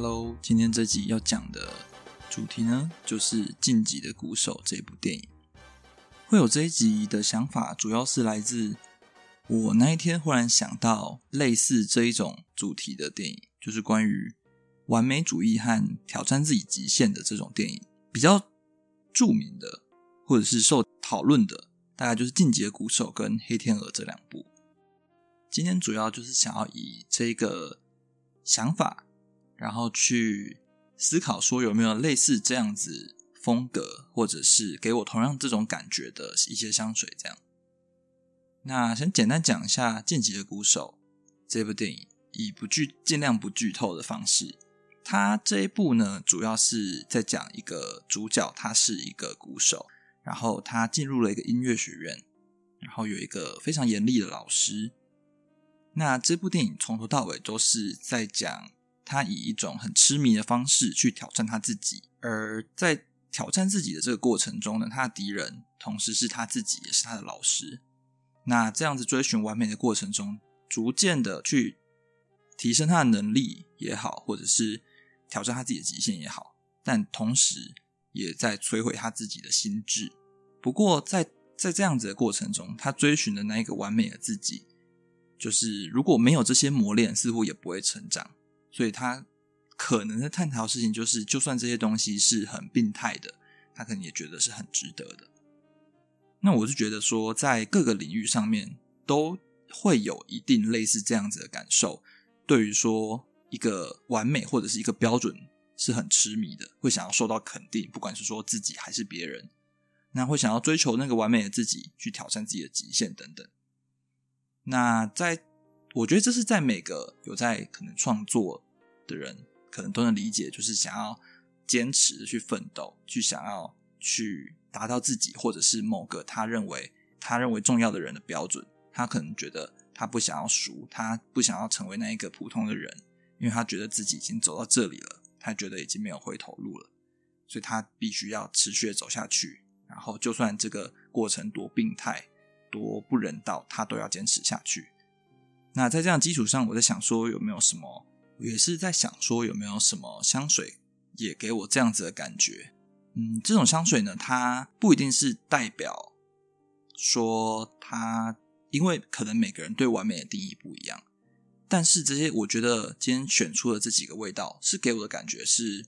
Hello，今天这集要讲的主题呢，就是《晋级的鼓手》这部电影。会有这一集的想法，主要是来自我那一天忽然想到类似这一种主题的电影，就是关于完美主义和挑战自己极限的这种电影。比较著名的，或者是受讨论的，大概就是《进击的鼓手》跟《黑天鹅》这两部。今天主要就是想要以这个想法，然后去思考说有没有类似这样子风格，或者是给我同样这种感觉的一些香水。这样，那先简单讲一下《进击的鼓手》这部电影，以不剧尽量不剧透的方式。它这一部呢，主要是在讲一个主角，他是一个鼓手，然后他进入了一个音乐学院，然后有一个非常严厉的老师。那这部电影从头到尾都是在讲他以一种很痴迷的方式去挑战他自己，而在挑战自己的这个过程中呢，他的敌人同时是他自己，也是他的老师。那这样子追寻完美的过程中，逐渐的去提升他的能力也好，或者是挑战他自己的极限也好，但同时也在摧毁他自己的心智。不过在在这样子的过程中，他追寻的那一个完美的自己。就是如果没有这些磨练，似乎也不会成长。所以他可能在探讨的事情，就是就算这些东西是很病态的，他可能也觉得是很值得的。那我是觉得说，在各个领域上面都会有一定类似这样子的感受。对于说一个完美或者是一个标准是很痴迷的，会想要受到肯定，不管是说自己还是别人，那会想要追求那个完美的自己，去挑战自己的极限等等。那在，我觉得这是在每个有在可能创作的人，可能都能理解，就是想要坚持去奋斗，去想要去达到自己或者是某个他认为他认为重要的人的标准。他可能觉得他不想要输，他不想要成为那一个普通的人，因为他觉得自己已经走到这里了，他觉得已经没有回头路了，所以他必须要持续的走下去。然后，就算这个过程多病态。多不人道，他都要坚持下去。那在这样基础上，我在想说，有没有什么？也是在想说，有没有什么香水也给我这样子的感觉？嗯，这种香水呢，它不一定是代表说它，因为可能每个人对完美的定义不一样。但是这些，我觉得今天选出的这几个味道，是给我的感觉是，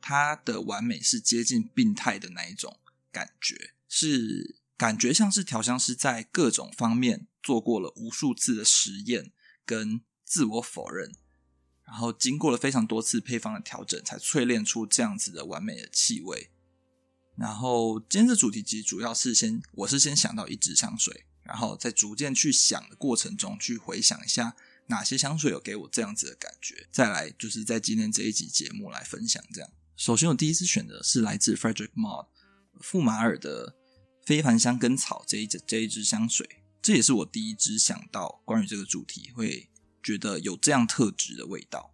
它的完美是接近病态的那一种感觉，是。感觉像是调香师在各种方面做过了无数次的实验跟自我否认，然后经过了非常多次配方的调整，才淬炼出这样子的完美的气味。然后今天的主题其实主要是先，我是先想到一支香水，然后在逐渐去想的过程中，去回想一下哪些香水有给我这样子的感觉，再来就是在今天这一集节目来分享这样。首先，我第一次选的是来自 Frederick Malle 傅马尔的。非凡香根草这一支这一支香水，这也是我第一支想到关于这个主题会觉得有这样特质的味道。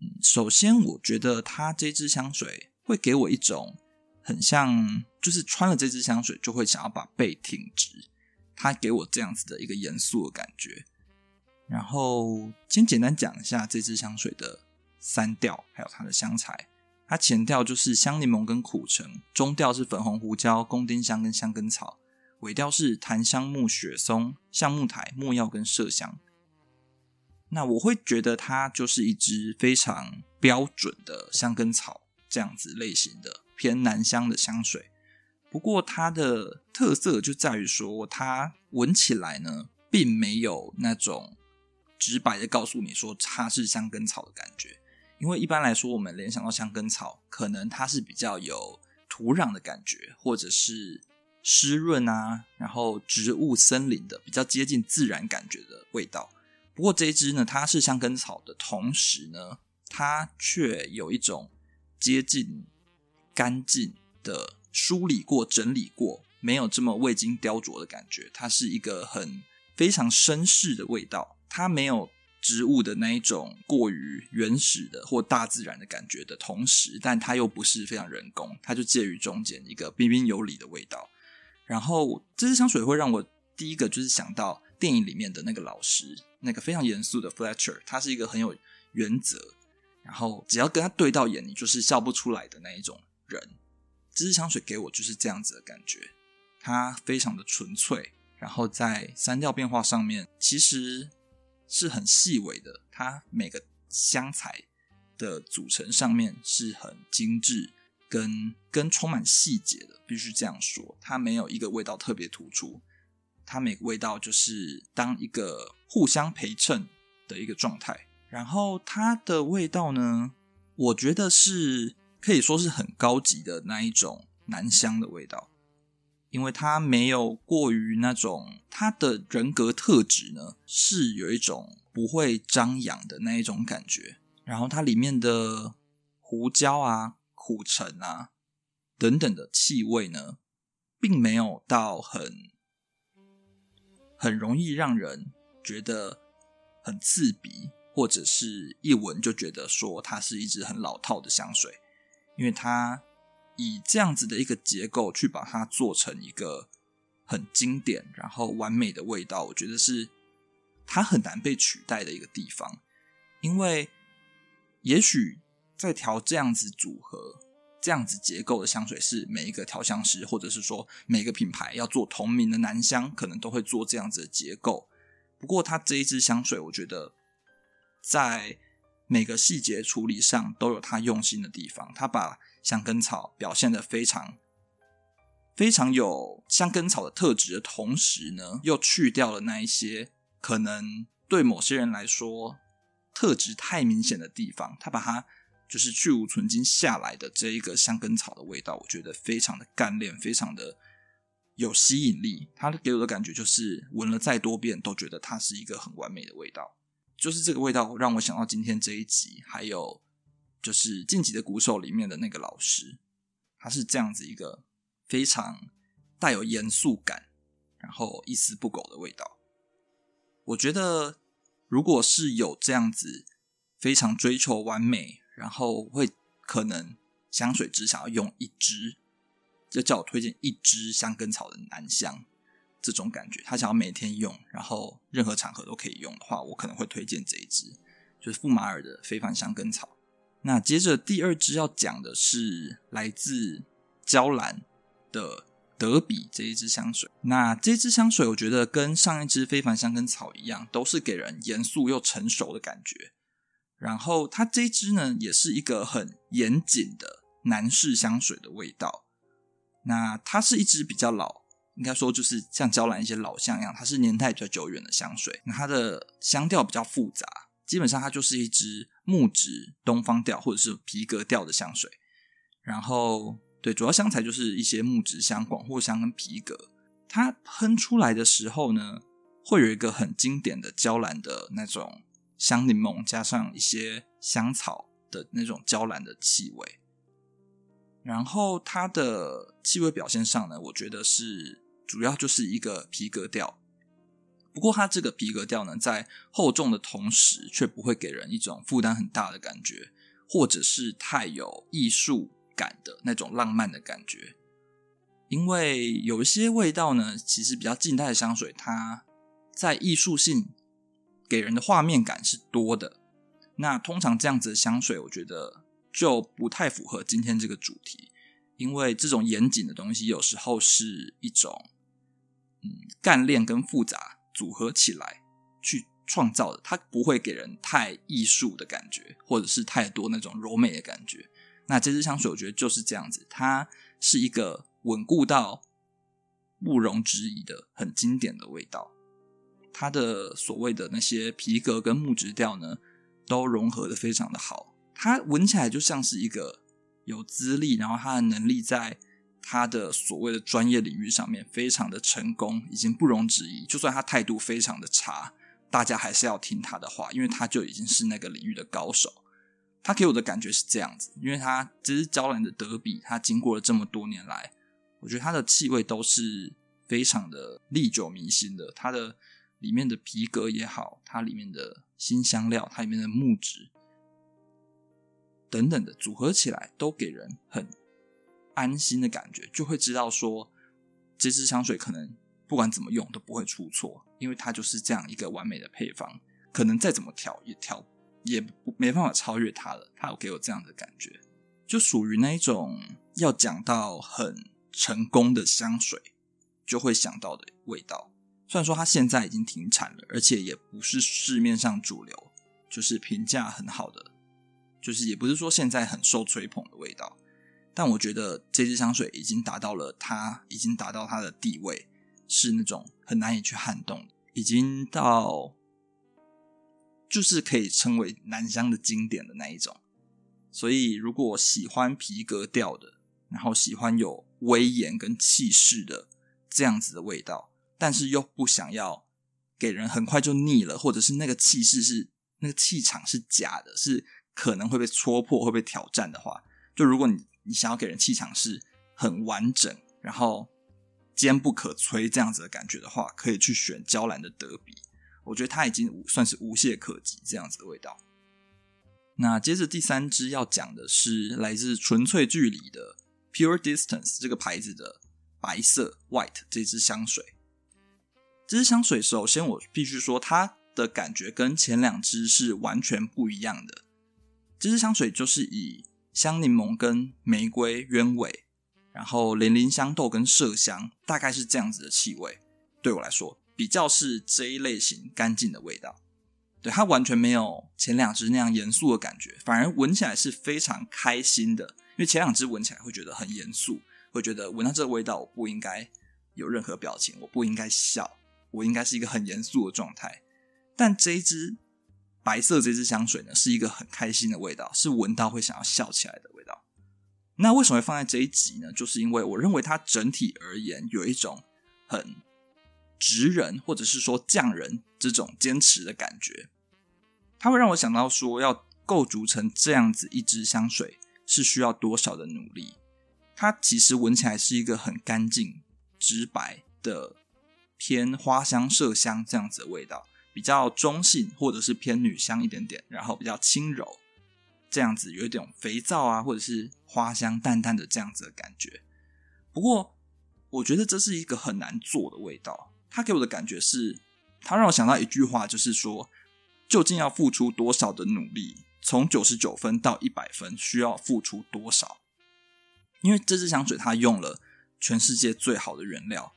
嗯，首先我觉得它这支香水会给我一种很像，就是穿了这支香水就会想要把背挺直，它给我这样子的一个严肃的感觉。然后先简单讲一下这支香水的三调，还有它的香材。它前调就是香柠檬跟苦橙，中调是粉红胡椒、宫丁香跟香根草，尾调是檀香木、雪松、橡木苔、木药跟麝香。那我会觉得它就是一支非常标准的香根草这样子类型的偏男香的香水。不过它的特色就在于说，它闻起来呢，并没有那种直白的告诉你说它是香根草的感觉。因为一般来说，我们联想到香根草，可能它是比较有土壤的感觉，或者是湿润啊，然后植物森林的比较接近自然感觉的味道。不过这一支呢，它是香根草的同时呢，它却有一种接近干净的梳理过、整理过，没有这么未经雕琢的感觉。它是一个很非常绅士的味道，它没有。植物的那一种过于原始的或大自然的感觉的同时，但它又不是非常人工，它就介于中间一个彬彬有礼的味道。然后这支香水会让我第一个就是想到电影里面的那个老师，那个非常严肃的 Fletcher，他是一个很有原则，然后只要跟他对到眼，你就是笑不出来的那一种人。这支香水给我就是这样子的感觉，它非常的纯粹，然后在三调变化上面其实是很细微的，它每个香材的组成上面是很精致。跟跟充满细节的，必须这样说，它没有一个味道特别突出，它每个味道就是当一个互相陪衬的一个状态。然后它的味道呢，我觉得是可以说是很高级的那一种男香的味道，因为它没有过于那种，它的人格特质呢是有一种不会张扬的那一种感觉。然后它里面的胡椒啊。苦橙啊，等等的气味呢，并没有到很很容易让人觉得很刺鼻，或者是一闻就觉得说它是一支很老套的香水，因为它以这样子的一个结构去把它做成一个很经典然后完美的味道，我觉得是它很难被取代的一个地方，因为也许。在调这样子组合、这样子结构的香水，是每一个调香师，或者是说每个品牌要做同名的男香，可能都会做这样子的结构。不过，它这一支香水，我觉得在每个细节处理上都有它用心的地方。他把香根草表现得非常、非常有香根草的特质的同时呢，又去掉了那一些可能对某些人来说特质太明显的地方。他把它。就是去芜存菁下来的这一个香根草的味道，我觉得非常的干练，非常的有吸引力。它给我的感觉就是闻了再多遍都觉得它是一个很完美的味道。就是这个味道让我想到今天这一集，还有就是晋级的鼓手里面的那个老师，他是这样子一个非常带有严肃感，然后一丝不苟的味道。我觉得如果是有这样子非常追求完美。然后会可能香水只想要用一支，就叫我推荐一支香根草的男香，这种感觉他想要每天用，然后任何场合都可以用的话，我可能会推荐这一支，就是馥马尔的非凡香根草。那接着第二支要讲的是来自娇兰的德比这一支香水。那这支香水我觉得跟上一支非凡香根草一样，都是给人严肃又成熟的感觉。然后它这支呢，也是一个很严谨的男士香水的味道。那它是一支比较老，应该说就是像娇兰一些老香一样，它是年代比较久远的香水。那它的香调比较复杂，基本上它就是一支木质东方调或者是皮革调的香水。然后对，主要香材就是一些木质香、广藿香跟皮革。它喷出来的时候呢，会有一个很经典的娇兰的那种。香柠檬加上一些香草的那种娇兰的气味，然后它的气味表现上呢，我觉得是主要就是一个皮革调。不过它这个皮革调呢，在厚重的同时，却不会给人一种负担很大的感觉，或者是太有艺术感的那种浪漫的感觉。因为有一些味道呢，其实比较近代的香水，它在艺术性。给人的画面感是多的，那通常这样子的香水，我觉得就不太符合今天这个主题，因为这种严谨的东西有时候是一种嗯干练跟复杂组合起来去创造的，它不会给人太艺术的感觉，或者是太多那种柔美的感觉。那这支香水我觉得就是这样子，它是一个稳固到不容置疑的很经典的味道。它的所谓的那些皮革跟木质调呢，都融合的非常的好。它闻起来就像是一个有资历，然后他的能力在他的所谓的专业领域上面非常的成功，已经不容置疑。就算他态度非常的差，大家还是要听他的话，因为他就已经是那个领域的高手。他给我的感觉是这样子，因为他这是娇兰的德比，他经过了这么多年来，我觉得他的气味都是非常的历久弥新的。他的里面的皮革也好，它里面的新香料，它里面的木质等等的组合起来，都给人很安心的感觉，就会知道说这支香水可能不管怎么用都不会出错，因为它就是这样一个完美的配方，可能再怎么调也调也没办法超越它了。它有给我这样的感觉，就属于那一种要讲到很成功的香水就会想到的味道。虽然说它现在已经停产了，而且也不是市面上主流，就是评价很好的，就是也不是说现在很受吹捧的味道。但我觉得这支香水已经达到了它已经达到它的地位，是那种很难以去撼动，已经到就是可以称为男香的经典的那一种。所以，如果喜欢皮革调的，然后喜欢有威严跟气势的这样子的味道，但是又不想要给人很快就腻了，或者是那个气势是那个气场是假的，是可能会被戳破、会被挑战的话，就如果你。你想要给人气场是很完整，然后坚不可摧这样子的感觉的话，可以去选娇兰的德比。我觉得它已经算是无懈可击这样子的味道。那接着第三支要讲的是来自纯粹距离的 Pure Distance 这个牌子的白色 White 这支香水。这支香水首先我必须说，它的感觉跟前两支是完全不一样的。这支香水就是以香柠檬跟玫瑰鸢尾，然后连林香豆跟麝香，大概是这样子的气味。对我来说，比较是这一类型干净的味道。对，它完全没有前两支那样严肃的感觉，反而闻起来是非常开心的。因为前两支闻起来会觉得很严肃，会觉得闻到这个味道我不应该有任何表情，我不应该笑，我应该是一个很严肃的状态。但这一支。白色这支香水呢，是一个很开心的味道，是闻到会想要笑起来的味道。那为什么会放在这一集呢？就是因为我认为它整体而言有一种很直人或者是说匠人这种坚持的感觉。它会让我想到说，要构筑成这样子一支香水是需要多少的努力。它其实闻起来是一个很干净、直白的偏花香、麝香这样子的味道。比较中性，或者是偏女香一点点，然后比较轻柔，这样子有一点肥皂啊，或者是花香淡淡的这样子的感觉。不过，我觉得这是一个很难做的味道。它给我的感觉是，它让我想到一句话，就是说，究竟要付出多少的努力，从九十九分到一百分，需要付出多少？因为这支香水它用了全世界最好的原料。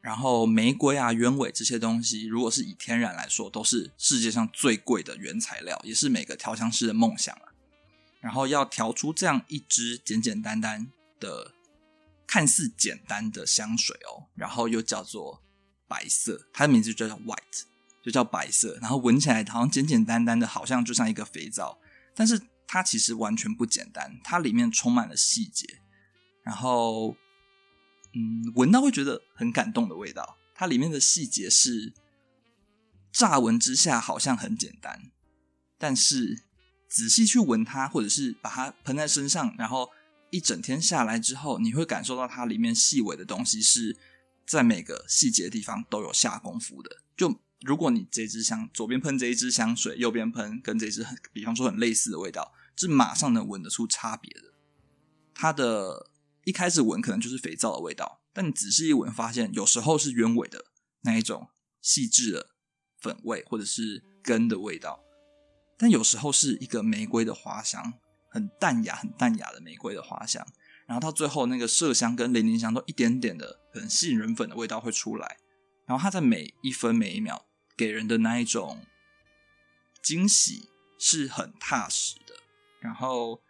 然后玫瑰啊、鸢尾这些东西，如果是以天然来说，都是世界上最贵的原材料，也是每个调香师的梦想啊。然后要调出这样一支简简单单的、看似简单的香水哦，然后又叫做白色，它的名字就叫 White，就叫白色。然后闻起来好像简简单单的，好像就像一个肥皂，但是它其实完全不简单，它里面充满了细节，然后。嗯，闻到会觉得很感动的味道。它里面的细节是乍闻之下好像很简单，但是仔细去闻它，或者是把它喷在身上，然后一整天下来之后，你会感受到它里面细微的东西是在每个细节的地方都有下功夫的。就如果你这支香左边喷这一支香水，右边喷跟这支很，比方说很类似的味道，是马上能闻得出差别的。它的。一开始闻可能就是肥皂的味道，但你仔细一闻，发现有时候是鸢尾的那一种细致的粉味，或者是根的味道，但有时候是一个玫瑰的花香，很淡雅、很淡雅的玫瑰的花香，然后到最后那个麝香跟连林香都一点点的很杏仁粉的味道会出来，然后它在每一分每一秒给人的那一种惊喜是很踏实的，然后。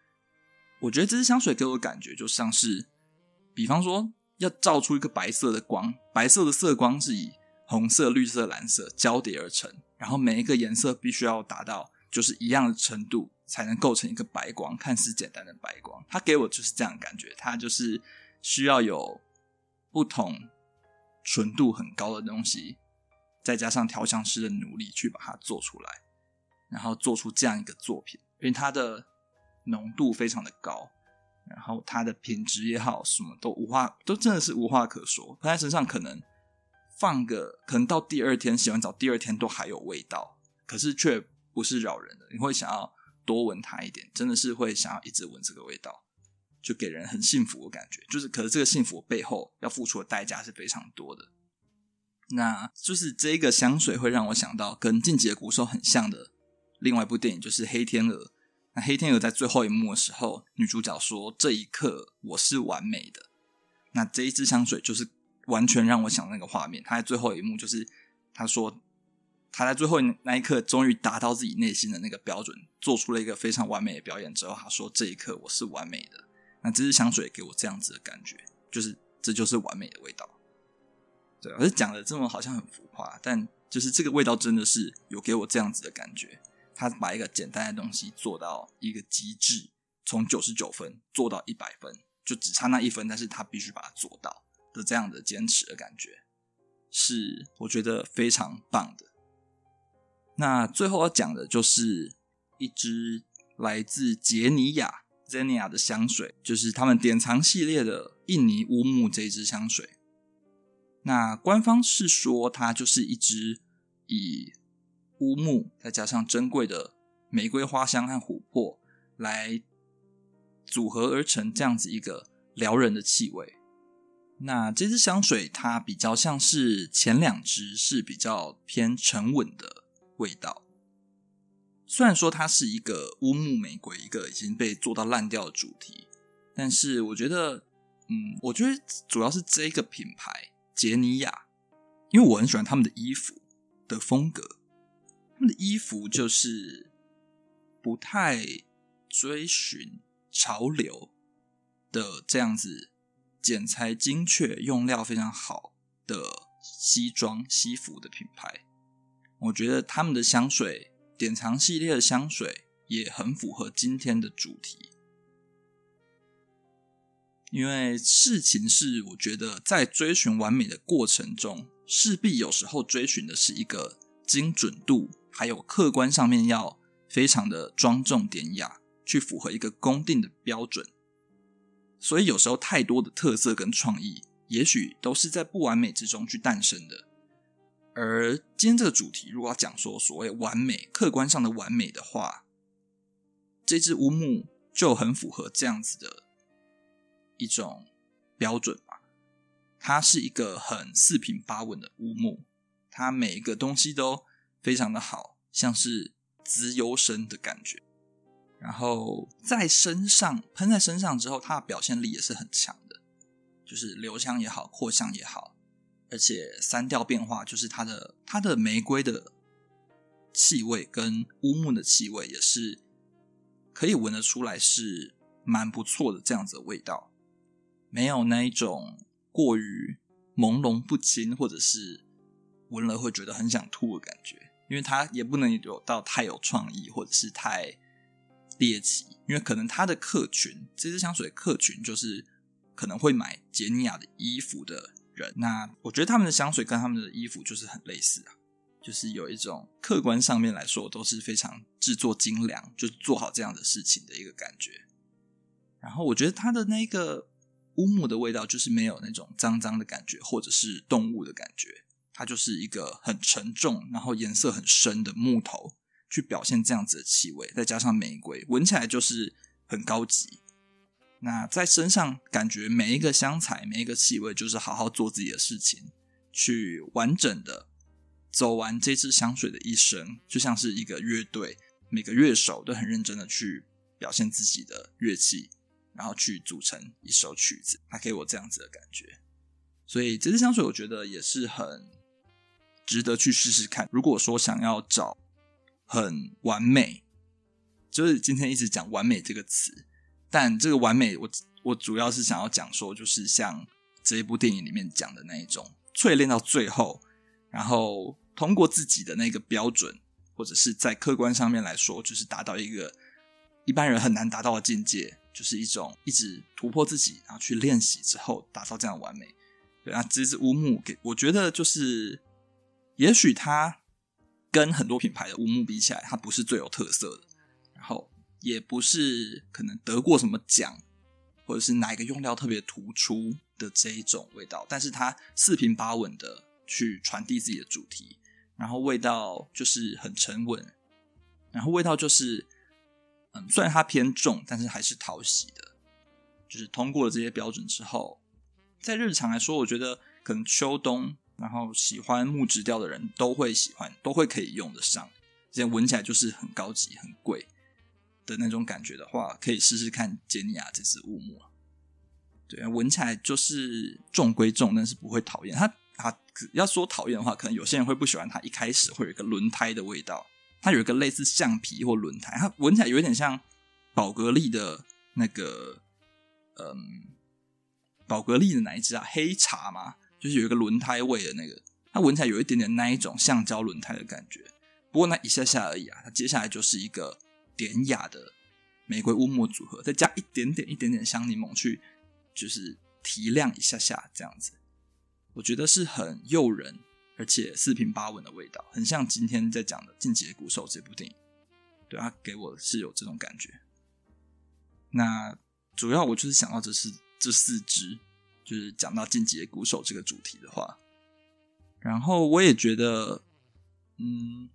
我觉得这支香水给我的感觉就像是，比方说要照出一个白色的光，白色的色光是以红色、绿色、蓝色交叠而成，然后每一个颜色必须要达到就是一样的程度，才能构成一个白光，看似简单的白光。它给我就是这样的感觉，它就是需要有不同纯度很高的东西，再加上调香师的努力去把它做出来，然后做出这样一个作品，因为它的。浓度非常的高，然后它的品质也好，什么都无话，都真的是无话可说。喷在身上可能放个，可能到第二天洗完澡，第二天都还有味道，可是却不是扰人的。你会想要多闻它一点，真的是会想要一直闻这个味道，就给人很幸福的感觉。就是，可是这个幸福背后要付出的代价是非常多的。那就是这个香水会让我想到跟《进击的鼓手》很像的另外一部电影，就是《黑天鹅》。那《黑天鹅》在最后一幕的时候，女主角说：“这一刻我是完美的。”那这一支香水就是完全让我想那个画面。她在最后一幕，就是她说她在最后那一刻终于达到自己内心的那个标准，做出了一个非常完美的表演之后，她说：“这一刻我是完美的。”那这支香水给我这样子的感觉，就是这就是完美的味道。对，而且讲的这么好像很浮夸，但就是这个味道真的是有给我这样子的感觉。他把一个简单的东西做到一个极致，从九十九分做到一百分，就只差那一分，但是他必须把它做到的这样的坚持的感觉，是我觉得非常棒的。那最后要讲的就是一支来自杰尼亚 Zenia 的香水，就是他们典藏系列的印尼乌木这支香水。那官方是说它就是一支以乌木再加上珍贵的玫瑰花香和琥珀来组合而成这样子一个撩人的气味。那这支香水它比较像是前两支是比较偏沉稳的味道。虽然说它是一个乌木玫瑰，一个已经被做到烂掉的主题，但是我觉得，嗯，我觉得主要是这个品牌杰尼亚，因为我很喜欢他们的衣服的风格。他们的衣服就是不太追寻潮流的这样子，剪裁精确、用料非常好的西装西服的品牌。我觉得他们的香水典藏系列的香水也很符合今天的主题，因为事情是，我觉得在追寻完美的过程中，势必有时候追寻的是一个精准度。还有客观上面要非常的庄重典雅，去符合一个公定的标准。所以有时候太多的特色跟创意，也许都是在不完美之中去诞生的。而今天这个主题，如果要讲说所谓完美，客观上的完美的话，这支乌木就很符合这样子的一种标准吧。它是一个很四平八稳的乌木，它每一个东西都。非常的好，像是滋幽身的感觉，然后在身上喷在身上之后，它的表现力也是很强的，就是留香也好，扩香也好，而且三调变化，就是它的它的玫瑰的气味跟乌木的气味也是可以闻得出来，是蛮不错的这样子的味道，没有那一种过于朦胧不清，或者是闻了会觉得很想吐的感觉。因为它也不能有到太有创意，或者是太猎奇，因为可能它的客群，这支香水的客群就是可能会买杰尼亚的衣服的人。那我觉得他们的香水跟他们的衣服就是很类似啊，就是有一种客观上面来说都是非常制作精良，就是做好这样的事情的一个感觉。然后我觉得它的那个乌木的味道就是没有那种脏脏的感觉，或者是动物的感觉。它就是一个很沉重，然后颜色很深的木头，去表现这样子的气味，再加上玫瑰，闻起来就是很高级。那在身上感觉每一个香材、每一个气味，就是好好做自己的事情，去完整的走完这支香水的一生，就像是一个乐队，每个乐手都很认真的去表现自己的乐器，然后去组成一首曲子，它给我这样子的感觉。所以这支香水，我觉得也是很。值得去试试看。如果说想要找很完美，就是今天一直讲“完美”这个词，但这个完美我，我主要是想要讲说，就是像这一部电影里面讲的那一种，淬炼到最后，然后通过自己的那个标准，或者是在客观上面来说，就是达到一个一般人很难达到的境界，就是一种一直突破自己，然后去练习之后达到这样完美。对啊，这支乌木给我觉得就是。也许它跟很多品牌的乌木比起来，它不是最有特色的，然后也不是可能得过什么奖，或者是哪一个用料特别突出的这一种味道，但是它四平八稳的去传递自己的主题，然后味道就是很沉稳，然后味道就是，嗯，虽然它偏重，但是还是讨喜的，就是通过了这些标准之后，在日常来说，我觉得可能秋冬。然后喜欢木质调的人都会喜欢，都会可以用得上。现在闻起来就是很高级、很贵的那种感觉的话，可以试试看杰尼亚这支乌木。对，闻起来就是重归重，但是不会讨厌它。它要说讨厌的话，可能有些人会不喜欢它。一开始会有一个轮胎的味道，它有一个类似橡皮或轮胎，它闻起来有点像宝格丽的那个，嗯，宝格丽的哪一支啊？黑茶吗，就是有一个轮胎味的那个，它闻起来有一点点那一种橡胶轮胎的感觉。不过那一下下而已啊，它接下来就是一个典雅的玫瑰乌木组合，再加一点点一点点香柠檬去。就是提亮一下下这样子，我觉得是很诱人，而且四平八稳的味道，很像今天在讲的《进击的鼓手》这部电影。对，它给我是有这种感觉。那主要我就是想到这是这四支，就是讲到《进击的鼓手》这个主题的话，然后我也觉得，嗯，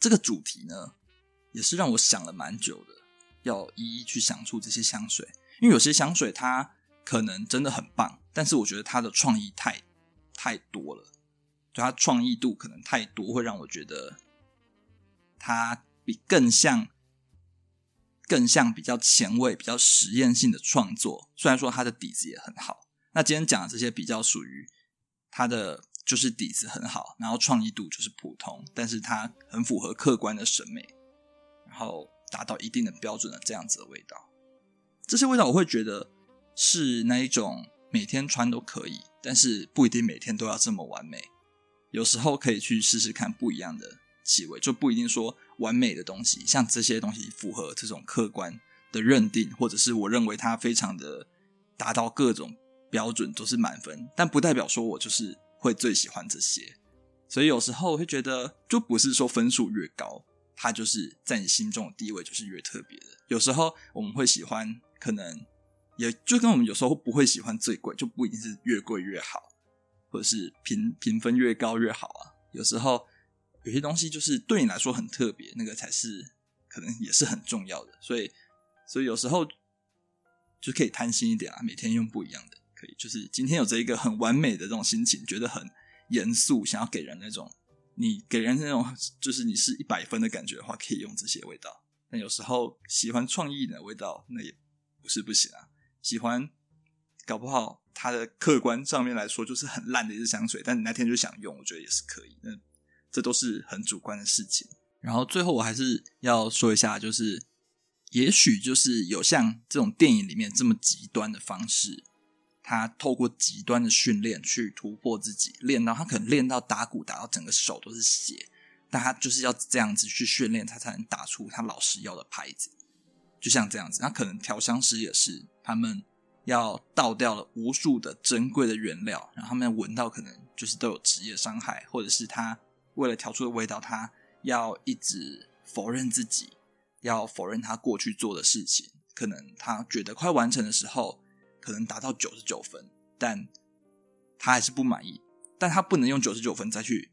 这个主题呢，也是让我想了蛮久的，要一一去想出这些香水。因为有些香水它可能真的很棒，但是我觉得它的创意太太多了，就它创意度可能太多，会让我觉得它比更像更像比较前卫、比较实验性的创作。虽然说它的底子也很好，那今天讲的这些比较属于它的就是底子很好，然后创意度就是普通，但是它很符合客观的审美，然后达到一定的标准的这样子的味道。这些味道我会觉得是那一种每天穿都可以，但是不一定每天都要这么完美。有时候可以去试试看不一样的气味，就不一定说完美的东西，像这些东西符合这种客观的认定，或者是我认为它非常的达到各种标准都是满分，但不代表说我就是会最喜欢这些。所以有时候会觉得，就不是说分数越高，它就是在你心中的地位就是越特别的。有时候我们会喜欢。可能也就跟我们有时候不会喜欢最贵，就不一定是越贵越好，或者是评评分越高越好啊。有时候有些东西就是对你来说很特别，那个才是可能也是很重要的。所以，所以有时候就可以贪心一点啊，每天用不一样的，就是今天有这一个很完美的这种心情，觉得很严肃，想要给人那种你给人那种就是你是一百分的感觉的话，可以用这些味道。但有时候喜欢创意的味道，那也。不是不行啊，喜欢，搞不好它的客观上面来说就是很烂的一支香水，但你那天就想用，我觉得也是可以。那这都是很主观的事情。然后最后我还是要说一下，就是也许就是有像这种电影里面这么极端的方式，他透过极端的训练去突破自己，练到他可能练到打鼓打到整个手都是血，但他就是要这样子去训练，他才能打出他老师要的牌子。就像这样子，那可能调香师也是，他们要倒掉了无数的珍贵的原料，然后他们闻到可能就是都有职业伤害，或者是他为了调出的味道，他要一直否认自己，要否认他过去做的事情，可能他觉得快完成的时候，可能达到九十九分，但他还是不满意，但他不能用九十九分再去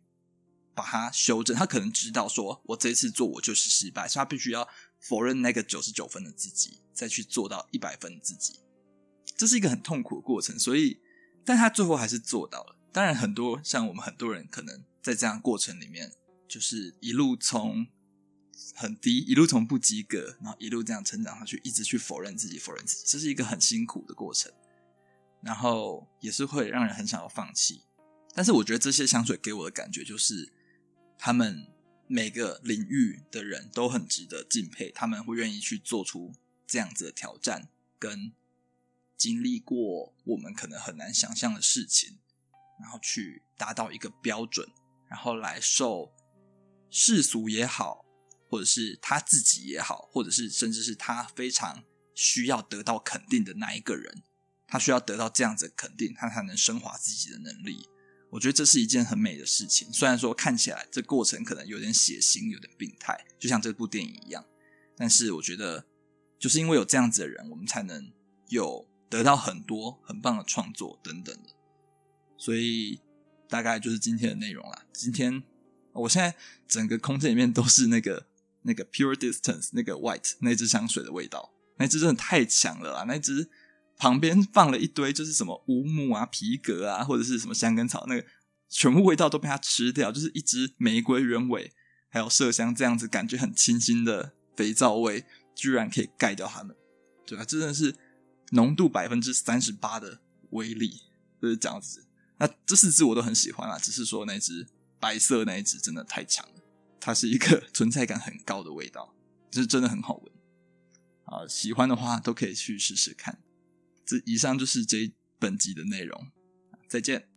把它修正，他可能知道说，我这一次做我就是失败，所以他必须要。否认那个九十九分的自己，再去做到一百分的自己，这是一个很痛苦的过程。所以，但他最后还是做到了。当然，很多像我们很多人，可能在这样过程里面，就是一路从很低，一路从不及格，然后一路这样成长上去，一直去否认自己，否认自己，这是一个很辛苦的过程。然后也是会让人很想要放弃。但是，我觉得这些香水给我的感觉就是，他们。每个领域的人都很值得敬佩，他们会愿意去做出这样子的挑战，跟经历过我们可能很难想象的事情，然后去达到一个标准，然后来受世俗也好，或者是他自己也好，或者是甚至是他非常需要得到肯定的那一个人，他需要得到这样子的肯定，他才能升华自己的能力。我觉得这是一件很美的事情，虽然说看起来这过程可能有点血腥、有点病态，就像这部电影一样。但是我觉得，就是因为有这样子的人，我们才能有得到很多很棒的创作等等的。所以大概就是今天的内容啦。今天我现在整个空间里面都是那个那个 Pure Distance 那个 White 那支香水的味道，那支真的太强了啦，那支。旁边放了一堆，就是什么乌木啊、皮革啊，或者是什么香根草，那个全部味道都被它吃掉，就是一支玫瑰原味，还有麝香这样子感觉很清新的肥皂味，居然可以盖掉它们，对吧啊，真的是浓度百分之三十八的威力，就是这样子。那这四支我都很喜欢啊，只是说那支白色那一支真的太强了，它是一个存在感很高的味道，是真的很好闻啊。喜欢的话都可以去试试看。这以上就是这本集的内容，再见。